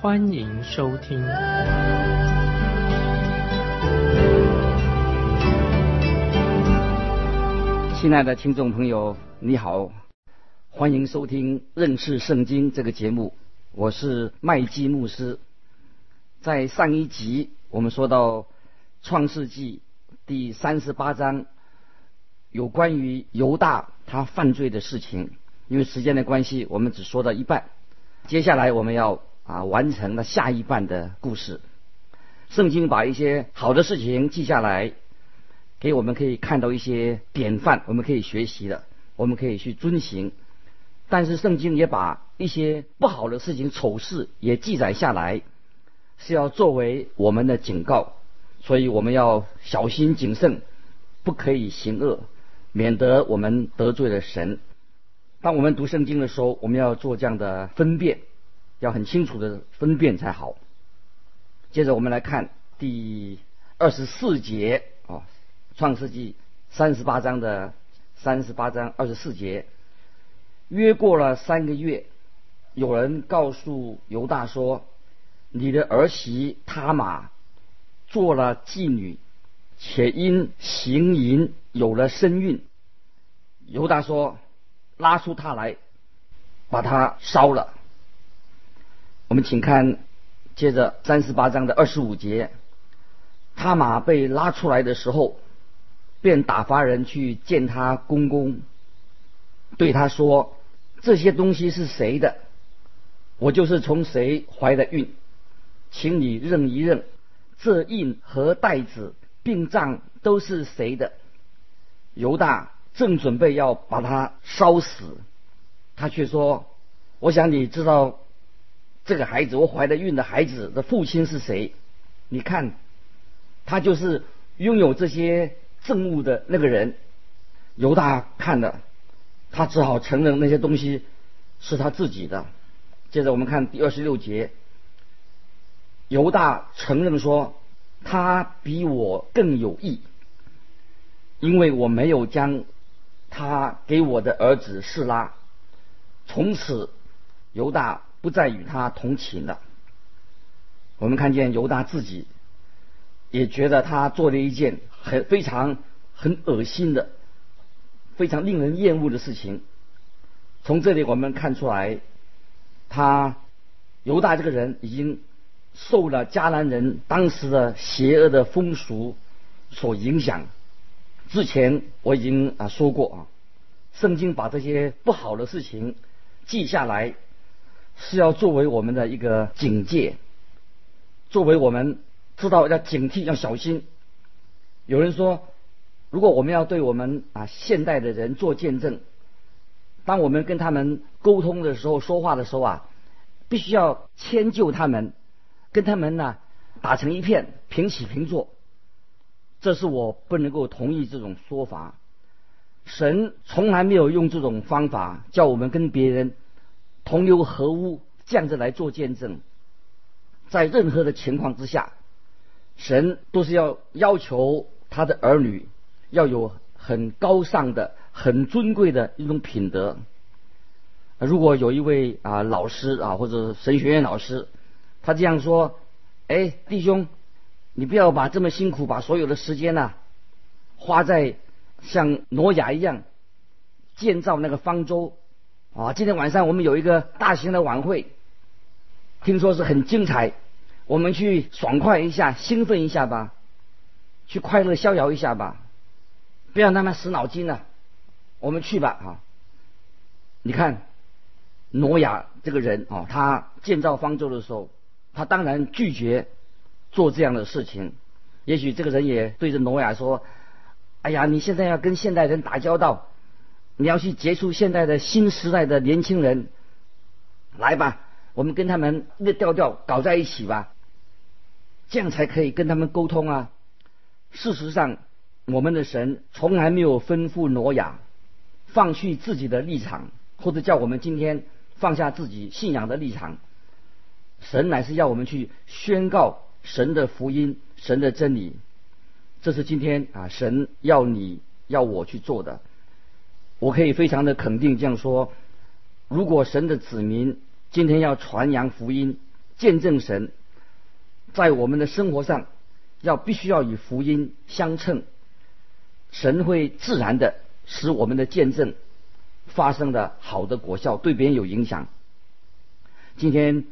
欢迎收听。亲爱的听众朋友，你好，欢迎收听认识圣经这个节目，我是麦基牧师。在上一集我们说到创世纪第三十八章，有关于犹大他犯罪的事情。因为时间的关系，我们只说到一半。接下来我们要啊完成了下一半的故事。圣经把一些好的事情记下来。给我们可以看到一些典范，我们可以学习的，我们可以去遵行。但是圣经也把一些不好的事情、丑事也记载下来，是要作为我们的警告。所以我们要小心谨慎，不可以行恶，免得我们得罪了神。当我们读圣经的时候，我们要做这样的分辨，要很清楚的分辨才好。接着我们来看第二十四节啊。创世纪三十八章的三十八章二十四节，约过了三个月，有人告诉犹大说：“你的儿媳他玛做了妓女，且因行淫有了身孕。”犹大说：“拉出她来，把她烧了。”我们请看接着三十八章的二十五节，他马被拉出来的时候。便打发人去见他公公，对他说：“这些东西是谁的？我就是从谁怀的孕，请你认一认，这印和袋子、病账都是谁的？”犹大正准备要把他烧死，他却说：“我想你知道这个孩子，我怀的孕的孩子的父亲是谁？你看，他就是拥有这些。”憎恶的那个人，犹大看了，他只好承认那些东西是他自己的。接着我们看第二十六节，犹大承认说，他比我更有义，因为我没有将他给我的儿子示拉。从此，犹大不再与他同寝了。我们看见犹大自己也觉得他做了一件。很非常很恶心的，非常令人厌恶的事情。从这里我们看出来，他犹大这个人已经受了迦南人当时的邪恶的风俗所影响。之前我已经啊说过啊，圣经把这些不好的事情记下来，是要作为我们的一个警戒，作为我们知道要警惕要小心。有人说，如果我们要对我们啊现代的人做见证，当我们跟他们沟通的时候、说话的时候啊，必须要迁就他们，跟他们呢打成一片，平起平坐。这是我不能够同意这种说法。神从来没有用这种方法叫我们跟别人同流合污，这样子来做见证。在任何的情况之下，神都是要要求。他的儿女要有很高尚的、很尊贵的一种品德。如果有一位啊老师啊或者神学院老师，他这样说：“哎，弟兄，你不要把这么辛苦，把所有的时间呢花在像挪亚一样建造那个方舟啊！今天晚上我们有一个大型的晚会，听说是很精彩，我们去爽快一下，兴奋一下吧。”去快乐逍遥一下吧，不要那么死脑筋了。我们去吧，哈！你看，挪亚这个人啊，他建造方舟的时候，他当然拒绝做这样的事情。也许这个人也对着挪亚说：“哎呀，你现在要跟现代人打交道，你要去接触现代的新时代的年轻人，来吧，我们跟他们那调调搞在一起吧。”这样才可以跟他们沟通啊。事实上，我们的神从来没有吩咐挪亚放弃自己的立场，或者叫我们今天放下自己信仰的立场。神乃是要我们去宣告神的福音、神的真理。这是今天啊，神要你要我去做的。我可以非常的肯定这样说：如果神的子民今天要传扬福音、见证神，在我们的生活上要必须要与福音相称。神会自然的使我们的见证发生的好的果效，对别人有影响。今天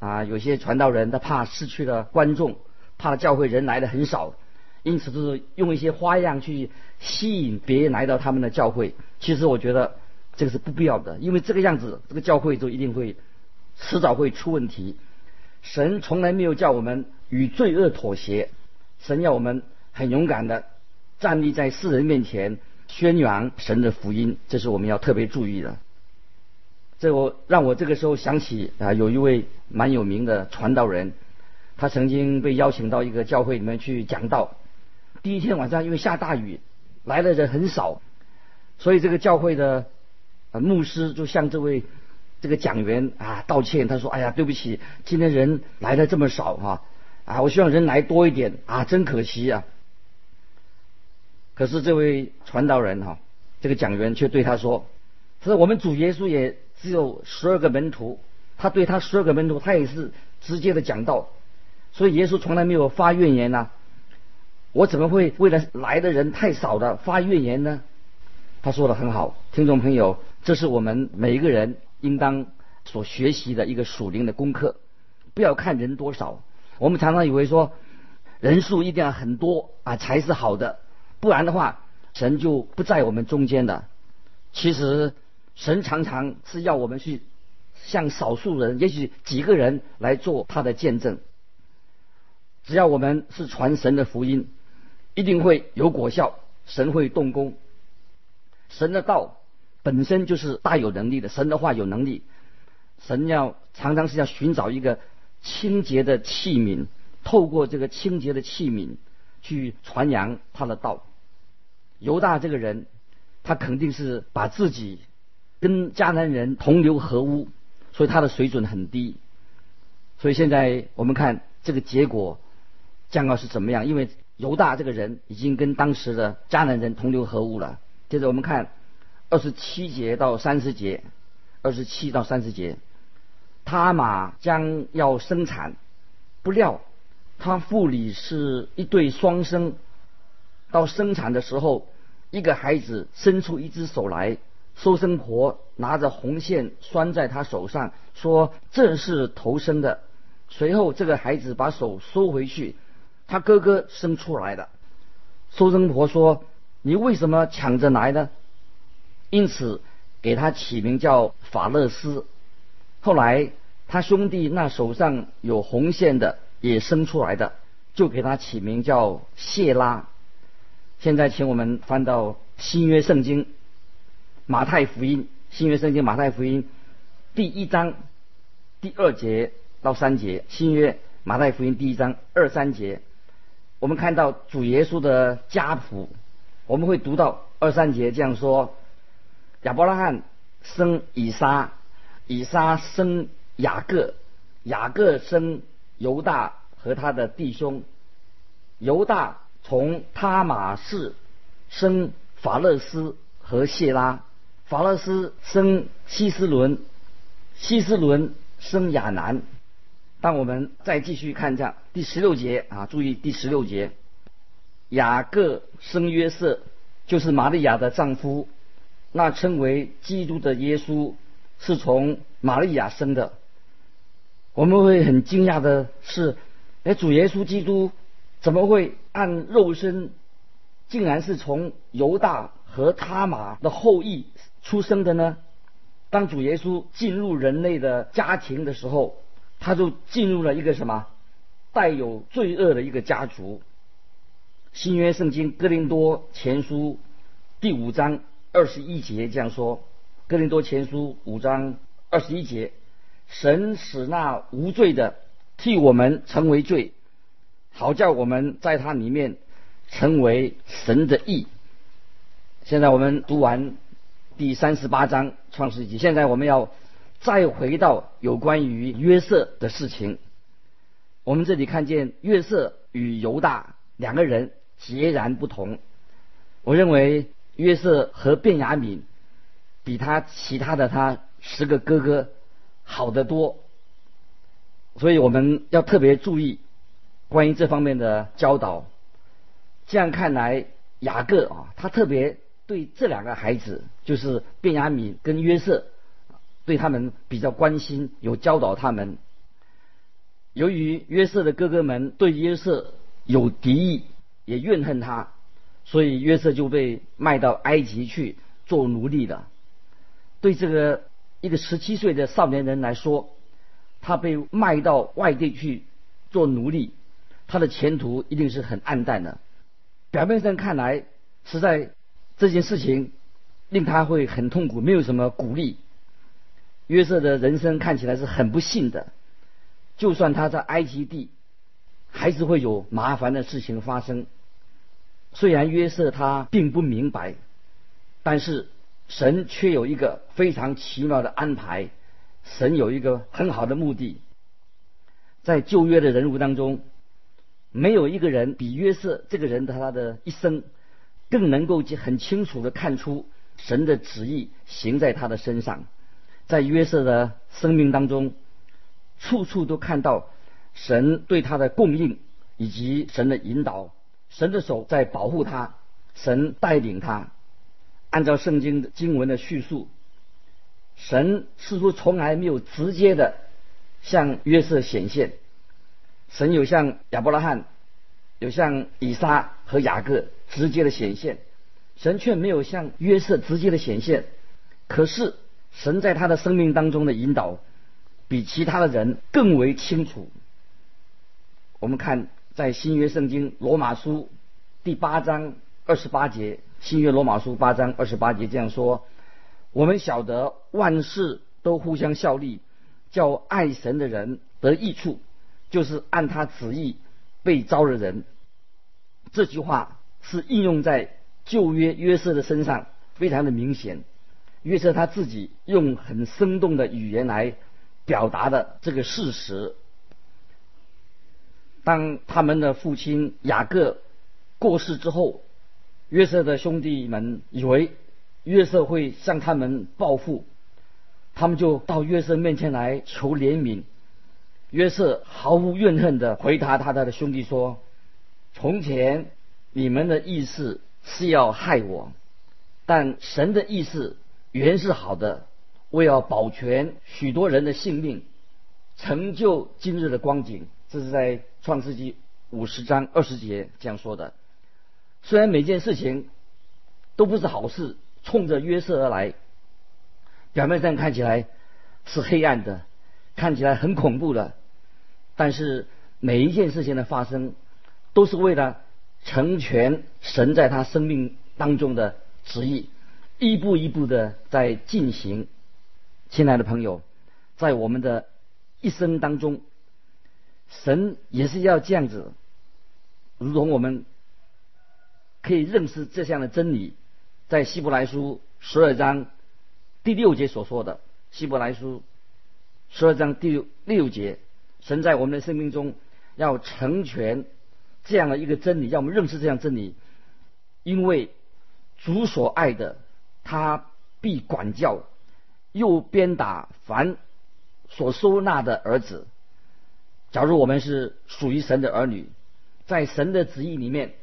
啊，有些传道人他怕失去了观众，怕教会人来的很少，因此就是用一些花样去吸引别人来到他们的教会。其实我觉得这个是不必要的，因为这个样子，这个教会就一定会迟早会出问题。神从来没有叫我们与罪恶妥协，神要我们很勇敢的。站立在世人面前宣扬神的福音，这是我们要特别注意的。这我让我这个时候想起啊，有一位蛮有名的传道人，他曾经被邀请到一个教会里面去讲道。第一天晚上因为下大雨，来的人很少，所以这个教会的呃牧师就向这位这个讲员啊道歉，他说：“哎呀，对不起，今天人来的这么少啊，啊，我希望人来多一点啊，真可惜啊。”可是这位传道人哈，这个讲员却对他说：“他说我们主耶稣也只有十二个门徒，他对他十二个门徒，他也是直接的讲道，所以耶稣从来没有发怨言呐。我怎么会为了来的人太少的发怨言呢？”他说的很好，听众朋友，这是我们每一个人应当所学习的一个属灵的功课。不要看人多少，我们常常以为说人数一定要很多啊才是好的。不然的话，神就不在我们中间的。其实，神常常是要我们去向少数人，也许几个人来做他的见证。只要我们是传神的福音，一定会有果效，神会动工。神的道本身就是大有能力的，神的话有能力。神要常常是要寻找一个清洁的器皿，透过这个清洁的器皿去传扬他的道。犹大这个人，他肯定是把自己跟迦南人同流合污，所以他的水准很低。所以现在我们看这个结果将要是怎么样？因为犹大这个人已经跟当时的迦南人同流合污了。接着我们看二十七节到三十节，二十七到三十节，他马将要生产，不料他腹里是一对双生。到生产的时候，一个孩子伸出一只手来，收生婆拿着红线拴在他手上，说这是头生的。随后这个孩子把手收回去，他哥哥生出来的。收生婆说：“你为什么抢着来呢？”因此给他起名叫法勒斯。后来他兄弟那手上有红线的也生出来的，就给他起名叫谢拉。现在，请我们翻到新约圣经马太福音，新约圣经马太福音第一章第二节到三节。新约马太福音第一章二三节，我们看到主耶稣的家谱，我们会读到二三节这样说：亚伯拉罕生以撒，以撒生雅各，雅各生犹大和他的弟兄，犹大。从他马氏生法勒斯和谢拉，法勒斯生希斯伦，希斯伦生亚南。当我们再继续看一下第十六节啊，注意第十六节，雅各生约瑟，就是玛利亚的丈夫，那称为基督的耶稣是从玛利亚生的。我们会很惊讶的是，哎，主耶稣基督。怎么会按肉身，竟然是从犹大和他玛的后裔出生的呢？当主耶稣进入人类的家庭的时候，他就进入了一个什么带有罪恶的一个家族。新约圣经哥林多前书第五章二十一节这样说：哥林多前书五章二十一节，神使那无罪的替我们成为罪。好叫我们在他里面成为神的义。现在我们读完第三十八章创世纪，现在我们要再回到有关于约瑟的事情。我们这里看见约瑟与犹大两个人截然不同。我认为约瑟和卞雅敏比他其他的他十个哥哥好得多，所以我们要特别注意关于这方面的教导。这样看来，雅各啊，他特别对这两个孩子，就是卞雅敏跟约瑟，对他们比较关心，有教导他们。由于约瑟的哥哥们对约瑟有敌意，也怨恨他，所以约瑟就被卖到埃及去做奴隶了。对这个一个十七岁的少年人来说，他被卖到外地去做奴隶，他的前途一定是很暗淡的。表面上看来，实在这件事情令他会很痛苦，没有什么鼓励。约瑟的人生看起来是很不幸的。就算他在埃及地，还是会有麻烦的事情发生。虽然约瑟他并不明白，但是神却有一个非常奇妙的安排。神有一个很好的目的。在旧约的人物当中，没有一个人比约瑟这个人的他的一生更能够很清楚的看出神的旨意行在他的身上。在约瑟的生命当中。处处都看到神对他的供应，以及神的引导，神的手在保护他，神带领他。按照圣经的经文的叙述，神似乎从来没有直接的向约瑟显现。神有向亚伯拉罕、有向以撒和雅各直接的显现，神却没有向约瑟直接的显现。可是神在他的生命当中的引导。比其他的人更为清楚。我们看在新约圣经罗马书第八章二十八节，新约罗马书八章二十八节这样说：我们晓得万事都互相效力，叫爱神的人得益处，就是按他旨意被招的人。这句话是应用在旧约约瑟的身上，非常的明显。约瑟他自己用很生动的语言来。表达的这个事实。当他们的父亲雅各过世之后，约瑟的兄弟们以为约瑟会向他们报复，他们就到约瑟面前来求怜悯。约瑟毫无怨恨的回答他的兄弟说：“从前你们的意思是要害我，但神的意思原是好的。”为要保全许多人的性命，成就今日的光景，这是在创世纪五十章二十节这样说的。虽然每件事情都不是好事，冲着约瑟而来，表面上看起来是黑暗的，看起来很恐怖的，但是每一件事情的发生，都是为了成全神在他生命当中的旨意，一步一步的在进行。亲爱的朋友，在我们的一生当中，神也是要这样子，如同我们可以认识这项的真理，在希伯来书十二章第六节所说的，希伯来书十二章第六六节，神在我们的生命中要成全这样的一个真理，让我们认识这样真理，因为主所爱的，他必管教。又鞭打凡所收纳的儿子。假如我们是属于神的儿女，在神的旨意里面，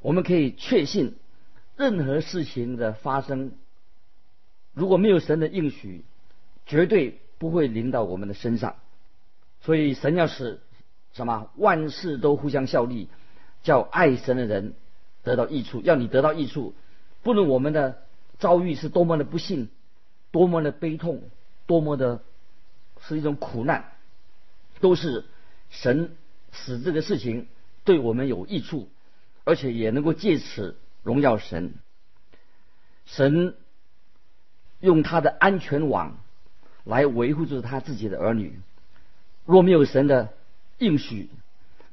我们可以确信，任何事情的发生，如果没有神的应许，绝对不会临到我们的身上。所以神要使什么万事都互相效力，叫爱神的人得到益处，要你得到益处。不论我们的遭遇是多么的不幸。多么的悲痛，多么的是一种苦难，都是神使这个事情对我们有益处，而且也能够借此荣耀神。神用他的安全网来维护住他自己的儿女。若没有神的应许，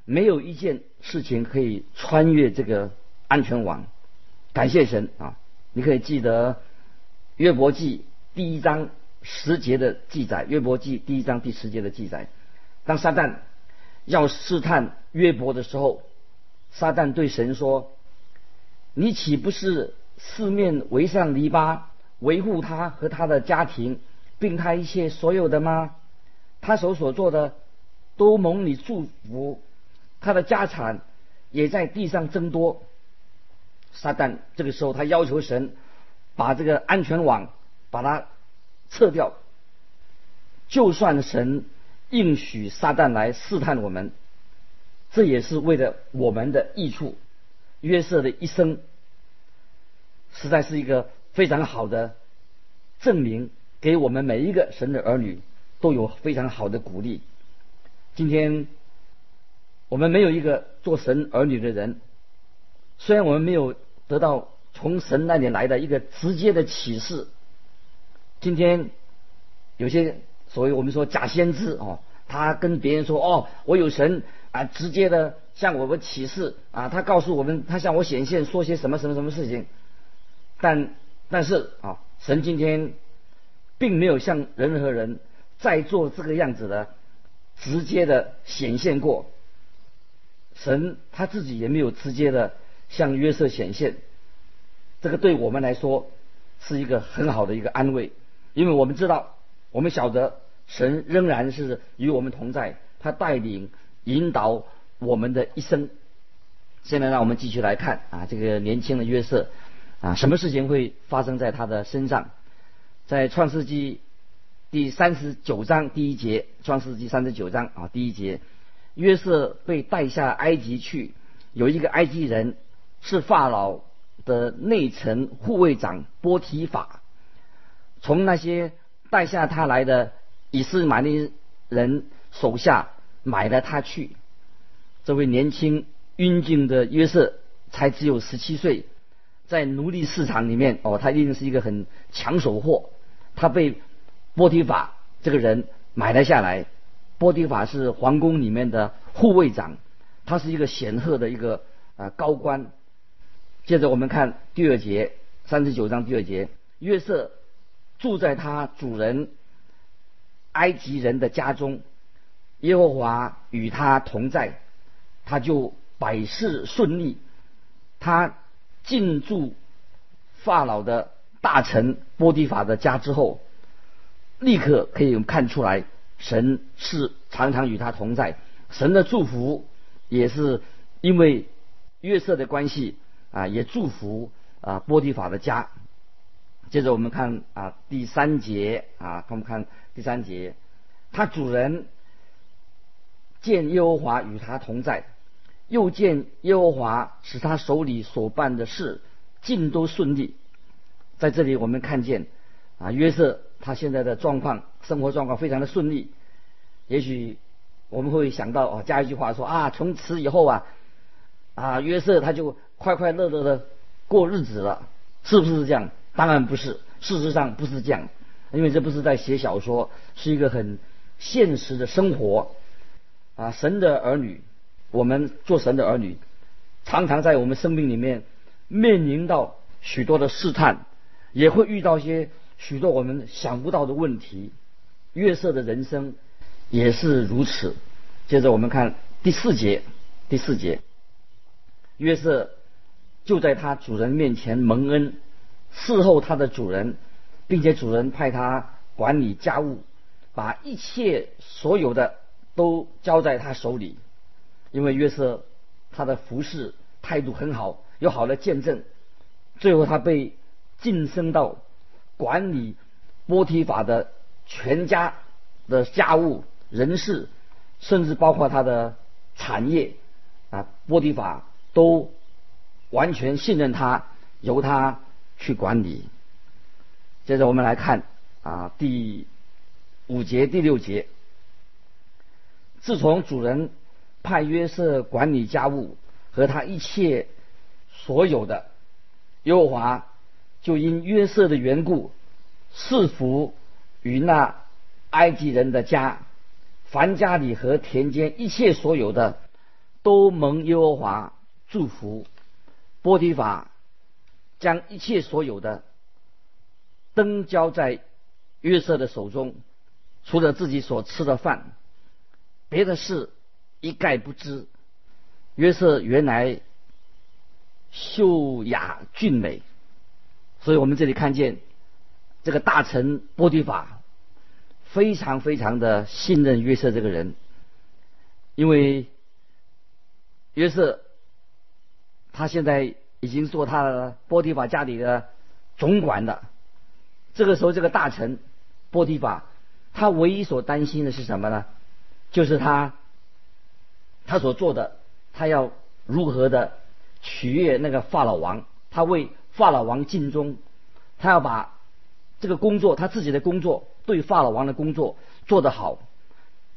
没有一件事情可以穿越这个安全网。感谢神啊！你可以记得约伯记第一章十节的记载，约伯记第一章第十节的记载。当撒旦要试探约伯的时候，撒旦对神说：“你岂不是四面围上篱笆，维护他和他的家庭，并他一切所有的吗？他所所做的都蒙你祝福，他的家产也在地上增多。”撒旦这个时候，他要求神把这个安全网把它撤掉。就算神应许撒旦来试探我们，这也是为了我们的益处。约瑟的一生实在是一个非常好的证明，给我们每一个神的儿女都有非常好的鼓励。今天我们没有一个做神儿女的人。虽然我们没有得到从神那里来的一个直接的启示，今天有些所谓我们说假先知哦，他跟别人说哦，我有神啊，直接的向我们启示啊，他告诉我们，他向我显现说些什么什么什么事情，但但是啊，神今天并没有向任何人在做这个样子的直接的显现过，神他自己也没有直接的。向约瑟显现，这个对我们来说是一个很好的一个安慰，因为我们知道，我们晓得神仍然是与我们同在，他带领引导我们的一生。现在让我们继续来看啊，这个年轻的约瑟啊，什么事情会发生在他的身上？在创世纪第三十九章第一节，创世纪三十九章啊第一节，约瑟被带下埃及去，有一个埃及人。是法老的内臣护卫长波提法，从那些带下他来的以斯玛利人手下买了他去。这位年轻英俊的约瑟才只有十七岁，在奴隶市场里面哦，他一定是一个很抢手货。他被波提法这个人买了下来。波提法是皇宫里面的护卫长，他是一个显赫的一个啊高官。接着我们看第二节，三十九章第二节，约瑟住在他主人埃及人的家中，耶和华与他同在，他就百事顺利。他进驻法老的大臣波提法的家之后，立刻可以看出来，神是常常与他同在，神的祝福也是因为约瑟的关系。啊，也祝福啊波提法的家。接着我们看啊第三节啊，我们看第三节，他主人见耶和华与他同在，又见耶和华使他手里所办的事尽都顺利。在这里我们看见啊约瑟他现在的状况，生活状况非常的顺利。也许我们会想到啊加一句话说啊从此以后啊啊约瑟他就。快快乐乐的过日子了，是不是这样？当然不是，事实上不是这样，因为这不是在写小说，是一个很现实的生活啊！神的儿女，我们做神的儿女，常常在我们生命里面面临到许多的试探，也会遇到一些许多我们想不到的问题。月色的人生也是如此。接着我们看第四节，第四节，约瑟。就在他主人面前蒙恩，伺候他的主人，并且主人派他管理家务，把一切所有的都交在他手里。因为约瑟他的服侍态度很好，有好的见证。最后他被晋升到管理波提法的全家的家务、人事，甚至包括他的产业啊，波提法都。完全信任他，由他去管理。接着我们来看啊，第五节、第六节。自从主人派约瑟管理家务和他一切所有的，耶和华就因约瑟的缘故赐福于那埃及人的家，凡家里和田间一切所有的，都蒙耶和华祝福。波提法将一切所有的灯交在约瑟的手中，除了自己所吃的饭，别的事一概不知。约瑟原来秀雅俊美，所以我们这里看见这个大臣波提法非常非常的信任约瑟这个人，因为约瑟他现在已经做他的波提法家里的总管了。这个时候，这个大臣波提法他唯一所担心的是什么呢？就是他他所做的。他要如何的取悦那个法老王？他为法老王尽忠，他要把这个工作，他自己的工作，对法老王的工作做得好，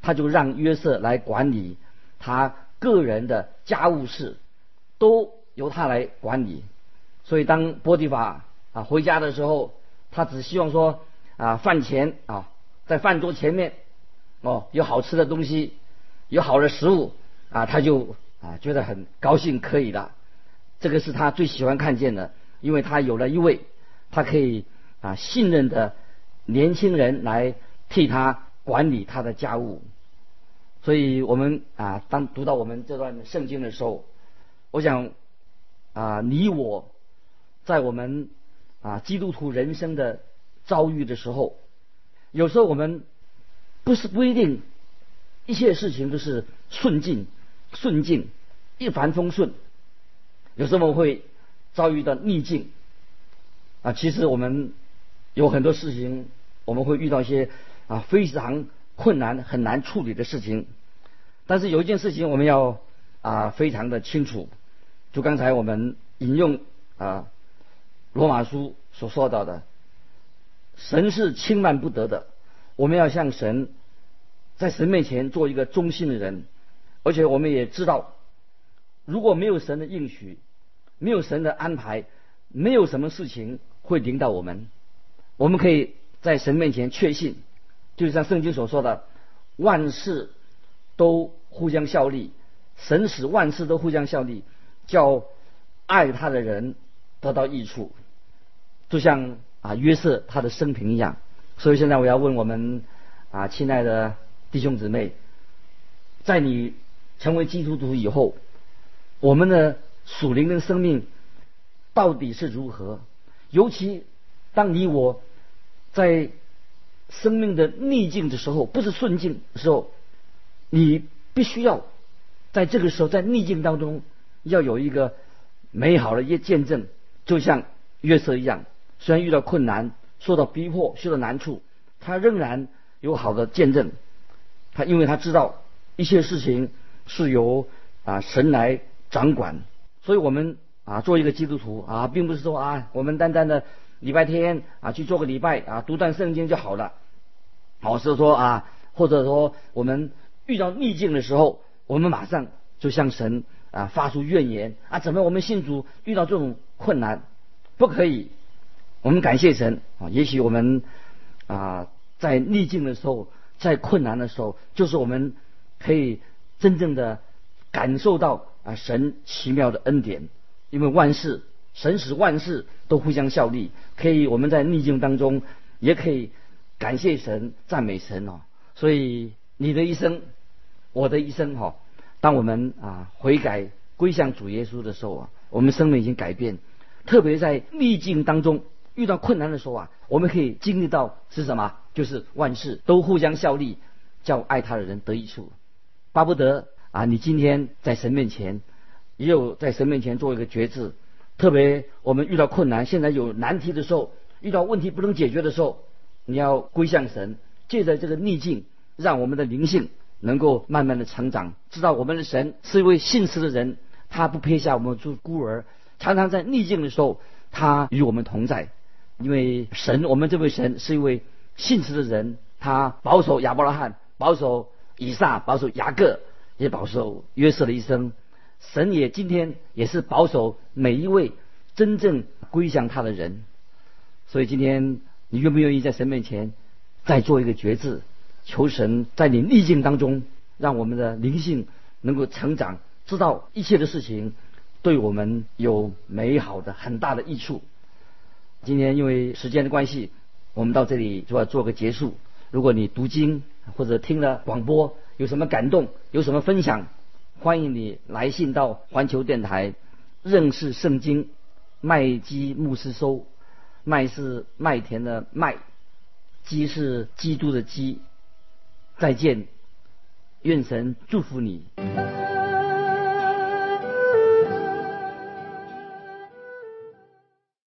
他就让约瑟来管理他个人的家务事，都由他来管理。所以当波提法啊回家的时候，他只希望说啊饭前啊在饭桌前面哦有好吃的东西，有好的食物啊他就。啊，觉得很高兴，可以的，这个是他最喜欢看见的，因为他有了一位他可以啊信任的年轻人来替他管理他的家务，所以我们啊当读到我们这段圣经的时候，我想啊你我在我们啊基督徒人生的遭遇的时候，有时候我们不是不一定一切事情都是顺境。顺境一帆风顺，有时候我会遭遇到逆境啊。其实我们有很多事情，我们会遇到一些啊非常困难、很难处理的事情。但是有一件事情我们要啊非常的清楚，就刚才我们引用啊罗马书所说到的，神是轻慢不得的。我们要向神在神面前做一个忠心的人。而且我们也知道，如果没有神的应许，没有神的安排，没有什么事情会领导我们。我们可以在神面前确信，就像圣经所说的，万事都互相效力，神使万事都互相效力，叫爱他的人得到益处。就像啊约瑟他的生平一样。所以现在我要问我们啊亲爱的弟兄姊妹，在你。成为基督徒以后，我们的属灵的生命到底是如何？尤其当你我在生命的逆境的时候，不是顺境的时候，你必须要在这个时候，在逆境当中要有一个美好的一见证，就像约瑟一样，虽然遇到困难、受到逼迫、受到难处，他仍然有好的见证。他因为他知道一些事情。是由啊神来掌管，所以我们啊做一个基督徒啊，并不是说啊我们单单的礼拜天啊去做个礼拜啊读段圣经就好了，老是说啊或者说我们遇到逆境的时候，我们马上就向神啊发出怨言啊怎么我们信主遇到这种困难不可以？我们感谢神啊，也许我们啊在逆境的时候，在困难的时候，就是我们可以。真正的感受到啊神奇妙的恩典，因为万事神使万事都互相效力，可以我们在逆境当中也可以感谢神、赞美神哦。所以你的一生，我的一生哈，当我们啊悔改归向主耶稣的时候啊，我们生命已经改变。特别在逆境当中遇到困难的时候啊，我们可以经历到是什么？就是万事都互相效力，叫爱他的人得益处。巴不得啊！你今天在神面前，也有在神面前做一个决志。特别我们遇到困难，现在有难题的时候，遇到问题不能解决的时候，你要归向神，借着这个逆境，让我们的灵性能够慢慢的成长。知道我们的神是一位信实的人，他不撇下我们做孤儿，常常在逆境的时候，他与我们同在。因为神，我们这位神是一位信实的人，他保守亚伯拉罕，保守。以撒保守雅各，也保守约瑟的一生。神也今天也是保守每一位真正归向他的人。所以今天你愿不愿意在神面前再做一个决志，求神在你逆境当中，让我们的灵性能够成长，知道一切的事情对我们有美好的很大的益处。今天因为时间的关系，我们到这里就要做个结束。如果你读经或者听了广播有什么感动，有什么分享，欢迎你来信到环球电台认识圣经麦基牧师收。麦是麦田的麦，基是基督的基。再见，愿神祝福你。